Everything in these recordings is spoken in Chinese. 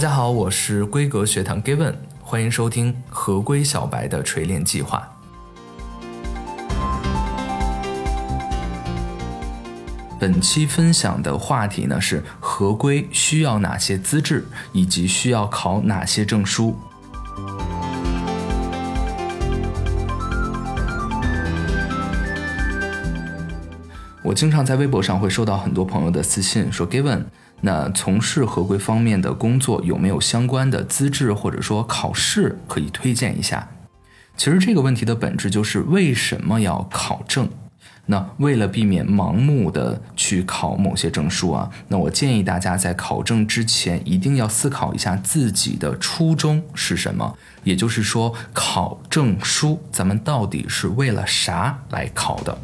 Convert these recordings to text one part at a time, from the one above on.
大家好，我是规格学堂 Given，欢迎收听合规小白的锤炼计划。本期分享的话题呢是合规需要哪些资质，以及需要考哪些证书。我经常在微博上会收到很多朋友的私信，说 Given，那从事合规方面的工作有没有相关的资质或者说考试可以推荐一下？其实这个问题的本质就是为什么要考证？那为了避免盲目的去考某些证书啊，那我建议大家在考证之前一定要思考一下自己的初衷是什么，也就是说考证书咱们到底是为了啥来考的？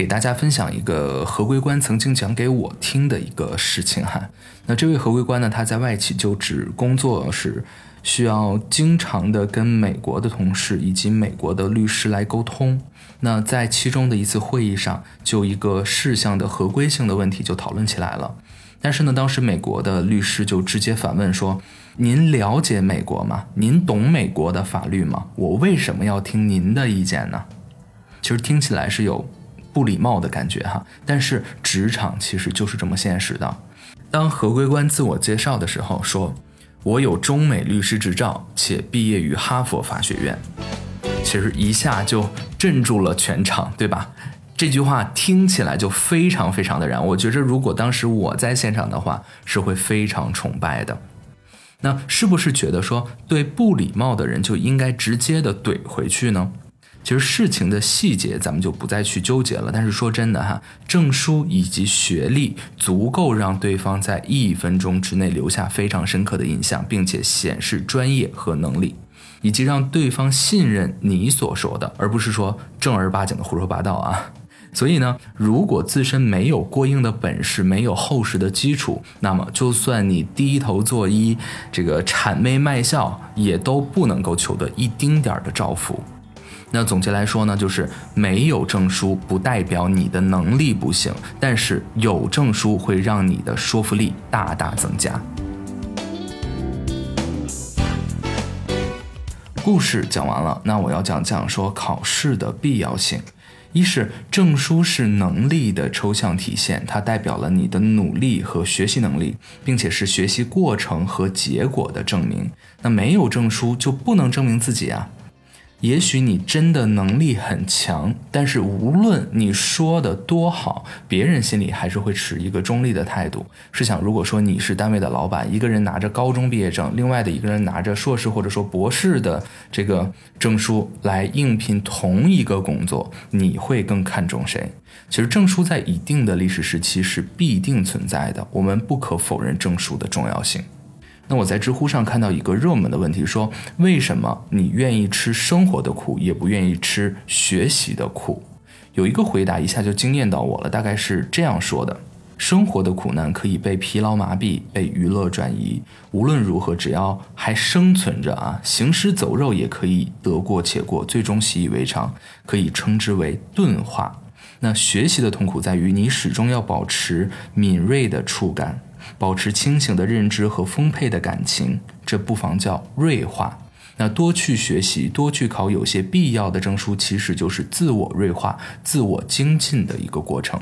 给大家分享一个合规官曾经讲给我听的一个事情哈。那这位合规官呢，他在外企就职工作是。需要经常的跟美国的同事以及美国的律师来沟通。那在其中的一次会议上，就一个事项的合规性的问题就讨论起来了。但是呢，当时美国的律师就直接反问说：“您了解美国吗？您懂美国的法律吗？我为什么要听您的意见呢？”其实听起来是有不礼貌的感觉哈。但是职场其实就是这么现实的。当合规官自我介绍的时候说。我有中美律师执照，且毕业于哈佛法学院。其实一下就镇住了全场，对吧？这句话听起来就非常非常的燃。我觉着如果当时我在现场的话，是会非常崇拜的。那是不是觉得说对不礼貌的人就应该直接的怼回去呢？其实事情的细节咱们就不再去纠结了。但是说真的哈，证书以及学历足够让对方在一分钟之内留下非常深刻的印象，并且显示专业和能力，以及让对方信任你所说的，而不是说正儿八经的胡说八道啊。所以呢，如果自身没有过硬的本事，没有厚实的基础，那么就算你低头作揖，这个谄媚卖笑，也都不能够求得一丁点儿的照拂。那总结来说呢，就是没有证书不代表你的能力不行，但是有证书会让你的说服力大大增加。故事讲完了，那我要讲讲说考试的必要性。一是证书是能力的抽象体现，它代表了你的努力和学习能力，并且是学习过程和结果的证明。那没有证书就不能证明自己啊。也许你真的能力很强，但是无论你说的多好，别人心里还是会持一个中立的态度。试想，如果说你是单位的老板，一个人拿着高中毕业证，另外的一个人拿着硕士或者说博士的这个证书来应聘同一个工作，你会更看重谁？其实证书在一定的历史时期是必定存在的，我们不可否认证书的重要性。那我在知乎上看到一个热门的问题，说为什么你愿意吃生活的苦，也不愿意吃学习的苦？有一个回答一下就惊艳到我了，大概是这样说的：生活的苦难可以被疲劳麻痹，被娱乐转移。无论如何，只要还生存着啊，行尸走肉也可以得过且过，最终习以为常，可以称之为钝化。那学习的痛苦在于你始终要保持敏锐的触感。保持清醒的认知和丰沛的感情，这不妨叫锐化。那多去学习，多去考有些必要的证书，其实就是自我锐化、自我精进的一个过程。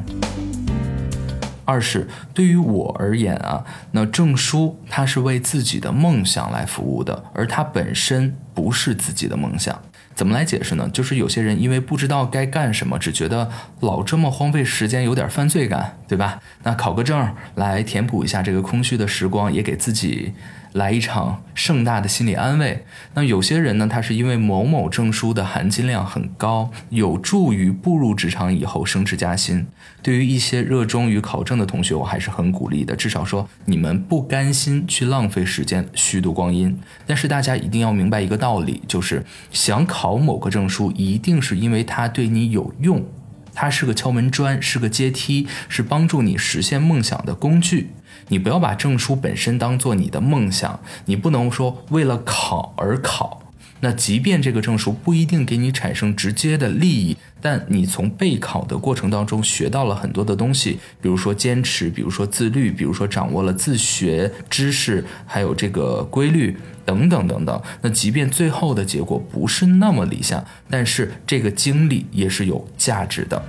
二是对于我而言啊，那证书它是为自己的梦想来服务的，而它本身不是自己的梦想。怎么来解释呢？就是有些人因为不知道该干什么，只觉得老这么荒废时间，有点犯罪感，对吧？那考个证来填补一下这个空虚的时光，也给自己。来一场盛大的心理安慰。那有些人呢，他是因为某某证书的含金量很高，有助于步入职场以后升职加薪。对于一些热衷于考证的同学，我还是很鼓励的。至少说你们不甘心去浪费时间、虚度光阴。但是大家一定要明白一个道理，就是想考某个证书，一定是因为它对你有用，它是个敲门砖，是个阶梯，是帮助你实现梦想的工具。你不要把证书本身当做你的梦想，你不能说为了考而考。那即便这个证书不一定给你产生直接的利益，但你从备考的过程当中学到了很多的东西，比如说坚持，比如说自律，比如说掌握了自学知识，还有这个规律等等等等。那即便最后的结果不是那么理想，但是这个经历也是有价值的。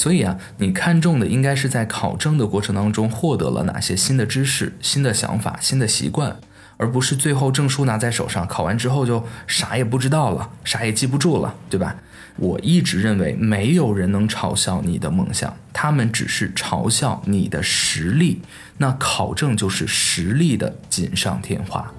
所以啊，你看重的应该是在考证的过程当中获得了哪些新的知识、新的想法、新的习惯，而不是最后证书拿在手上，考完之后就啥也不知道了，啥也记不住了，对吧？我一直认为，没有人能嘲笑你的梦想，他们只是嘲笑你的实力。那考证就是实力的锦上添花。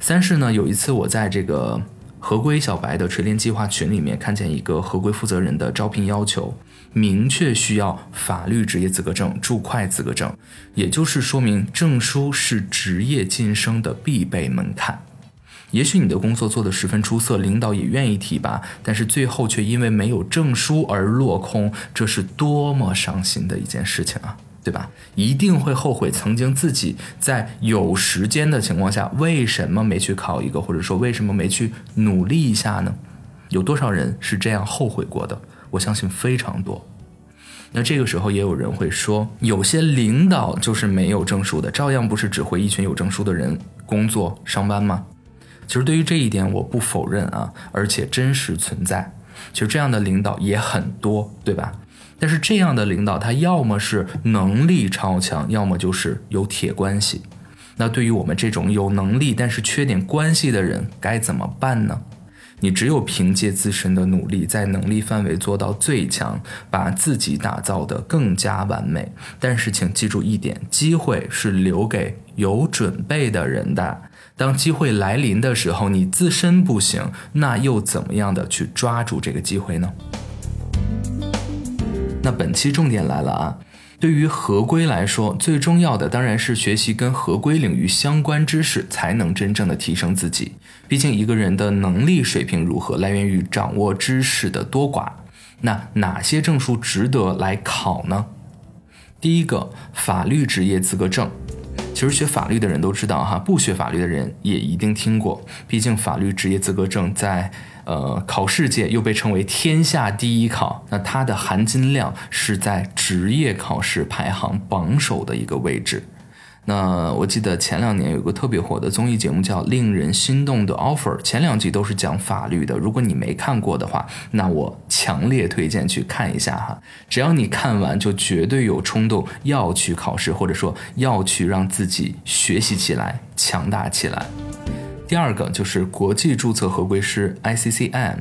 三是呢，有一次我在这个。合规小白的锤炼计划群里面看见一个合规负责人的招聘要求，明确需要法律职业资格证、注会资格证，也就是说明证书是职业晋升的必备门槛。也许你的工作做得十分出色，领导也愿意提拔，但是最后却因为没有证书而落空，这是多么伤心的一件事情啊！对吧？一定会后悔曾经自己在有时间的情况下，为什么没去考一个，或者说为什么没去努力一下呢？有多少人是这样后悔过的？我相信非常多。那这个时候也有人会说，有些领导就是没有证书的，照样不是指挥一群有证书的人工作上班吗？其实对于这一点，我不否认啊，而且真实存在。其实这样的领导也很多，对吧？但是这样的领导，他要么是能力超强，要么就是有铁关系。那对于我们这种有能力但是缺点关系的人，该怎么办呢？你只有凭借自身的努力，在能力范围做到最强，把自己打造得更加完美。但是请记住一点，机会是留给有准备的人的。当机会来临的时候，你自身不行，那又怎么样的去抓住这个机会呢？那本期重点来了啊！对于合规来说，最重要的当然是学习跟合规领域相关知识，才能真正的提升自己。毕竟一个人的能力水平如何，来源于掌握知识的多寡。那哪些证书值得来考呢？第一个，法律职业资格证。其实学法律的人都知道哈，不学法律的人也一定听过。毕竟法律职业资格证在。呃，考试界又被称为天下第一考，那它的含金量是在职业考试排行榜首的一个位置。那我记得前两年有个特别火的综艺节目叫《令人心动的 offer》，前两集都是讲法律的。如果你没看过的话，那我强烈推荐去看一下哈。只要你看完，就绝对有冲动要去考试，或者说要去让自己学习起来、强大起来。第二个就是国际注册合规师 ICCM，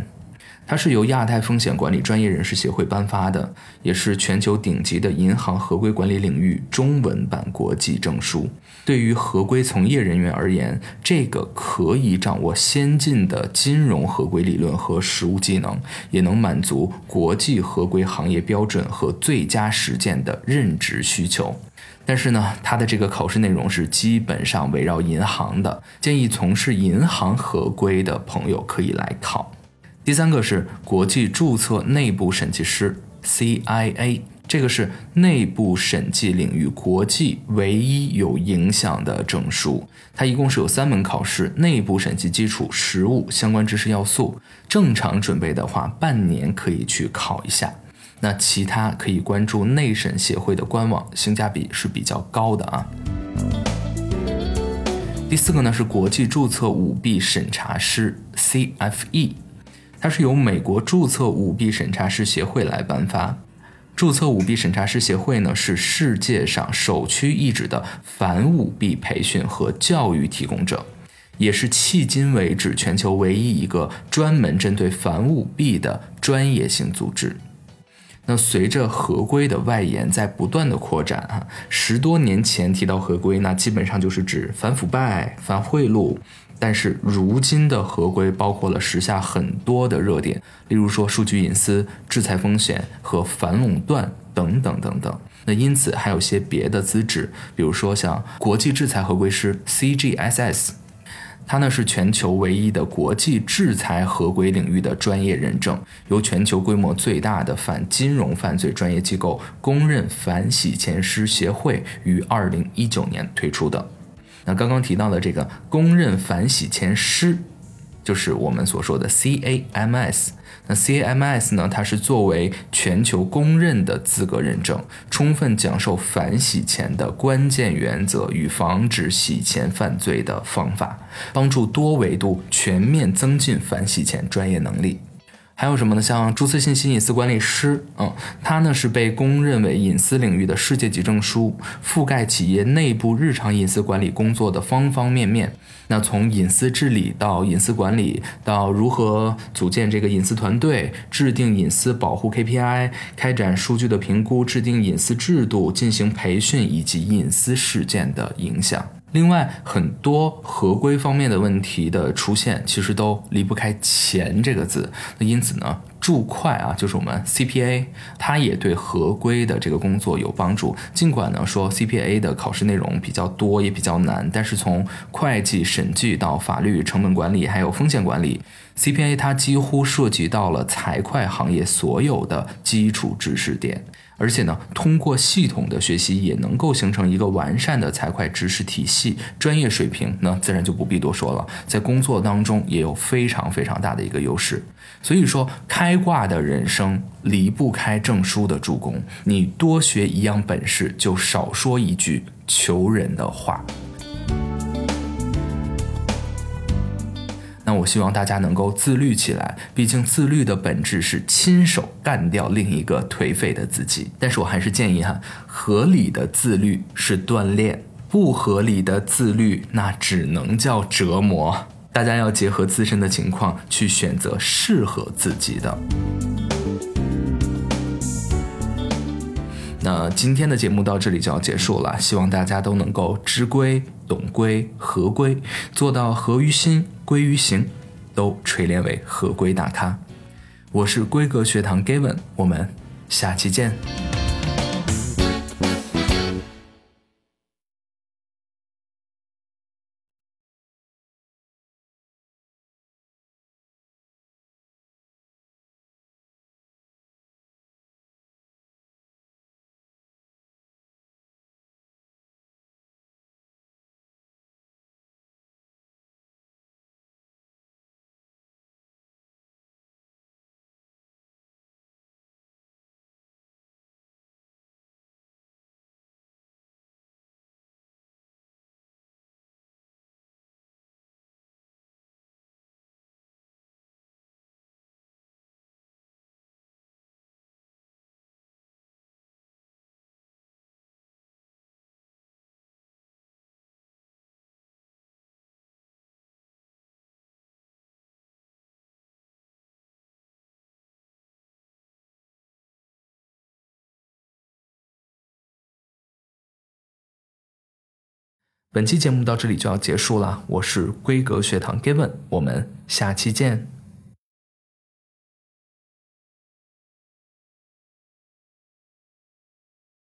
它是由亚太风险管理专业人士协会颁发的，也是全球顶级的银行合规管理领域中文版国际证书。对于合规从业人员而言，这个可以掌握先进的金融合规理论和实务技能，也能满足国际合规行业标准和最佳实践的任职需求。但是呢，它的这个考试内容是基本上围绕银行的，建议从事银行合规的朋友可以来考。第三个是国际注册内部审计师 （CIA），这个是内部审计领域国际唯一有影响的证书。它一共是有三门考试：内部审计基础、实务相关知识要素。正常准备的话，半年可以去考一下。那其他可以关注内审协会的官网，性价比是比较高的啊。第四个呢是国际注册舞弊审查师 CFE，它是由美国注册舞弊审查师协会来颁发。注册舞弊审查师协会呢是世界上首屈一指的反舞弊培训和教育提供者，也是迄今为止全球唯一一个专门针对反舞弊的专业性组织。那随着合规的外延在不断的扩展啊，十多年前提到合规，那基本上就是指反腐败、反贿赂。但是如今的合规包括了时下很多的热点，例如说数据隐私、制裁风险和反垄断等等等等。那因此还有些别的资质，比如说像国际制裁合规师 CGSS。它呢是全球唯一的国际制裁合规领域的专业认证，由全球规模最大的反金融犯罪专业机构公认反洗钱师协会于二零一九年推出的。那刚刚提到的这个公认反洗钱师，就是我们所说的 CAMS。那 CAMS 呢，它是作为全球公认的资格认证，充分讲授反洗钱的关键原则与防止洗钱犯罪的方法，帮助多维度全面增进反洗钱专业能力。还有什么呢？像注册信息隐私管理师，嗯，它呢是被公认为隐私领域的世界级证书，覆盖企业内部日常隐私管理工作的方方面面。那从隐私治理到隐私管理，到如何组建这个隐私团队，制定隐私保护 KPI，开展数据的评估，制定隐私制度，进行培训，以及隐私事件的影响。另外，很多合规方面的问题的出现，其实都离不开“钱”这个字。那因此呢，注会啊，就是我们 CPA，它也对合规的这个工作有帮助。尽管呢说 CPA 的考试内容比较多，也比较难，但是从会计、审计到法律、成本管理还有风险管理，CPA 它几乎涉及到了财会行业所有的基础知识点。而且呢，通过系统的学习，也能够形成一个完善的财会知识体系，专业水平那自然就不必多说了，在工作当中也有非常非常大的一个优势。所以说，开挂的人生离不开证书的助攻，你多学一样本事，就少说一句求人的话。那我希望大家能够自律起来，毕竟自律的本质是亲手干掉另一个颓废的自己。但是我还是建议哈，合理的自律是锻炼，不合理的自律那只能叫折磨。大家要结合自身的情况去选择适合自己的。那今天的节目到这里就要结束了，希望大家都能够知规、懂规、合规，做到合于心、归于行，都锤炼为合规大咖。我是规格学堂 Gavin，我们下期见。本期节目到这里就要结束了，我是规格学堂 Given，我们下期见。